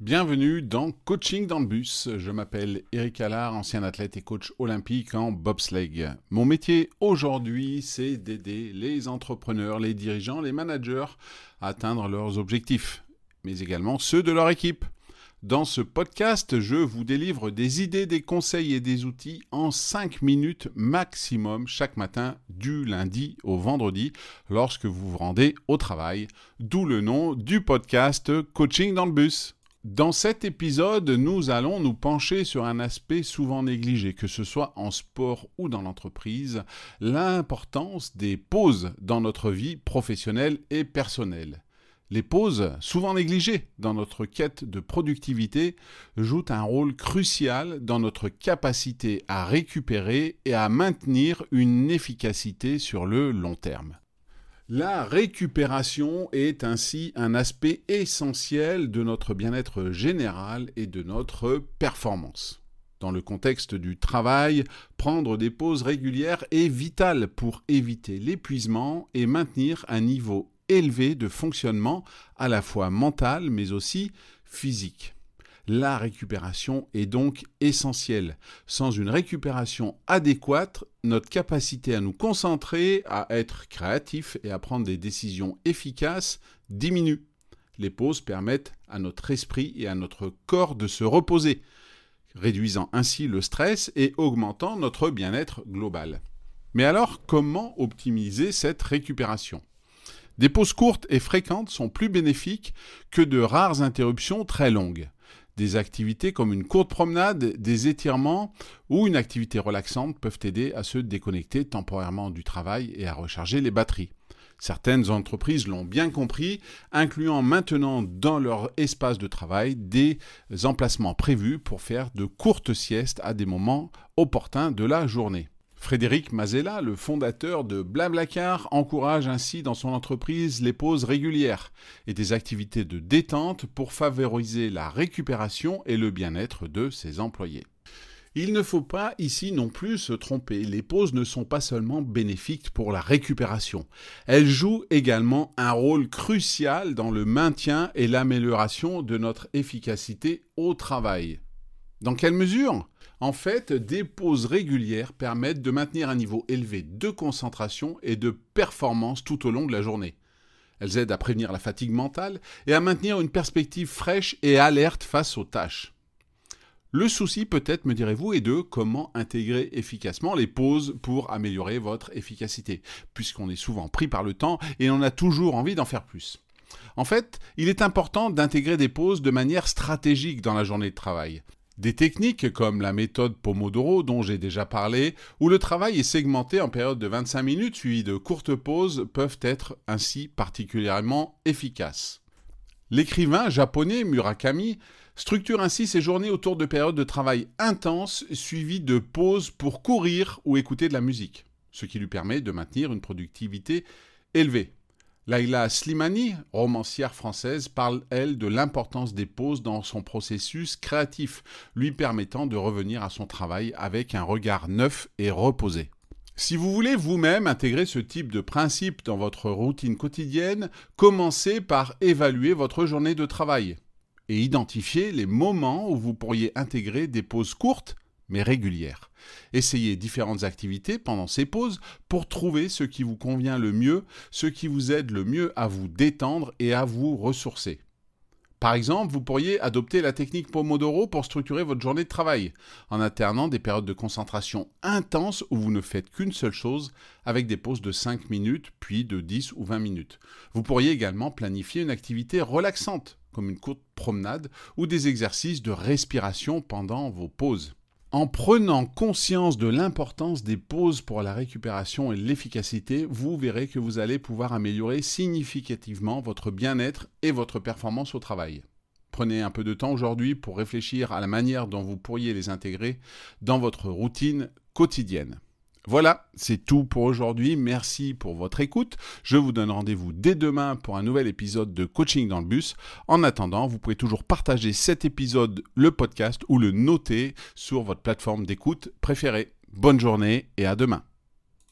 Bienvenue dans Coaching dans le bus. Je m'appelle Eric Allard, ancien athlète et coach olympique en bobsleigh. Mon métier aujourd'hui, c'est d'aider les entrepreneurs, les dirigeants, les managers à atteindre leurs objectifs, mais également ceux de leur équipe. Dans ce podcast, je vous délivre des idées, des conseils et des outils en 5 minutes maximum chaque matin du lundi au vendredi lorsque vous vous rendez au travail, d'où le nom du podcast Coaching dans le bus. Dans cet épisode, nous allons nous pencher sur un aspect souvent négligé, que ce soit en sport ou dans l'entreprise, l'importance des pauses dans notre vie professionnelle et personnelle. Les pauses, souvent négligées dans notre quête de productivité, jouent un rôle crucial dans notre capacité à récupérer et à maintenir une efficacité sur le long terme. La récupération est ainsi un aspect essentiel de notre bien-être général et de notre performance. Dans le contexte du travail, prendre des pauses régulières est vital pour éviter l'épuisement et maintenir un niveau élevé de fonctionnement à la fois mental mais aussi physique. La récupération est donc essentielle. Sans une récupération adéquate, notre capacité à nous concentrer, à être créatif et à prendre des décisions efficaces diminue. Les pauses permettent à notre esprit et à notre corps de se reposer, réduisant ainsi le stress et augmentant notre bien-être global. Mais alors, comment optimiser cette récupération? Des pauses courtes et fréquentes sont plus bénéfiques que de rares interruptions très longues des activités comme une courte promenade, des étirements ou une activité relaxante peuvent aider à se déconnecter temporairement du travail et à recharger les batteries. Certaines entreprises l'ont bien compris, incluant maintenant dans leur espace de travail des emplacements prévus pour faire de courtes siestes à des moments opportuns de la journée. Frédéric Mazella, le fondateur de Blablacar, encourage ainsi dans son entreprise les pauses régulières et des activités de détente pour favoriser la récupération et le bien-être de ses employés. Il ne faut pas ici non plus se tromper, les pauses ne sont pas seulement bénéfiques pour la récupération, elles jouent également un rôle crucial dans le maintien et l'amélioration de notre efficacité au travail. Dans quelle mesure? En fait, des pauses régulières permettent de maintenir un niveau élevé de concentration et de performance tout au long de la journée. Elles aident à prévenir la fatigue mentale et à maintenir une perspective fraîche et alerte face aux tâches. Le souci peut-être, me direz-vous, est de comment intégrer efficacement les pauses pour améliorer votre efficacité, puisqu'on est souvent pris par le temps et on a toujours envie d'en faire plus. En fait, il est important d'intégrer des pauses de manière stratégique dans la journée de travail. Des techniques comme la méthode Pomodoro dont j'ai déjà parlé, où le travail est segmenté en périodes de 25 minutes suivies de courtes pauses, peuvent être ainsi particulièrement efficaces. L'écrivain japonais Murakami structure ainsi ses journées autour de périodes de travail intenses suivies de pauses pour courir ou écouter de la musique, ce qui lui permet de maintenir une productivité élevée. Laila Slimani, romancière française, parle, elle, de l'importance des pauses dans son processus créatif, lui permettant de revenir à son travail avec un regard neuf et reposé. Si vous voulez vous-même intégrer ce type de principe dans votre routine quotidienne, commencez par évaluer votre journée de travail et identifier les moments où vous pourriez intégrer des pauses courtes mais régulière. Essayez différentes activités pendant ces pauses pour trouver ce qui vous convient le mieux, ce qui vous aide le mieux à vous détendre et à vous ressourcer. Par exemple, vous pourriez adopter la technique Pomodoro pour structurer votre journée de travail, en alternant des périodes de concentration intenses où vous ne faites qu'une seule chose, avec des pauses de 5 minutes, puis de 10 ou 20 minutes. Vous pourriez également planifier une activité relaxante, comme une courte promenade, ou des exercices de respiration pendant vos pauses. En prenant conscience de l'importance des pauses pour la récupération et l'efficacité, vous verrez que vous allez pouvoir améliorer significativement votre bien-être et votre performance au travail. Prenez un peu de temps aujourd'hui pour réfléchir à la manière dont vous pourriez les intégrer dans votre routine quotidienne. Voilà, c'est tout pour aujourd'hui. Merci pour votre écoute. Je vous donne rendez-vous dès demain pour un nouvel épisode de Coaching dans le bus. En attendant, vous pouvez toujours partager cet épisode, le podcast ou le noter sur votre plateforme d'écoute préférée. Bonne journée et à demain.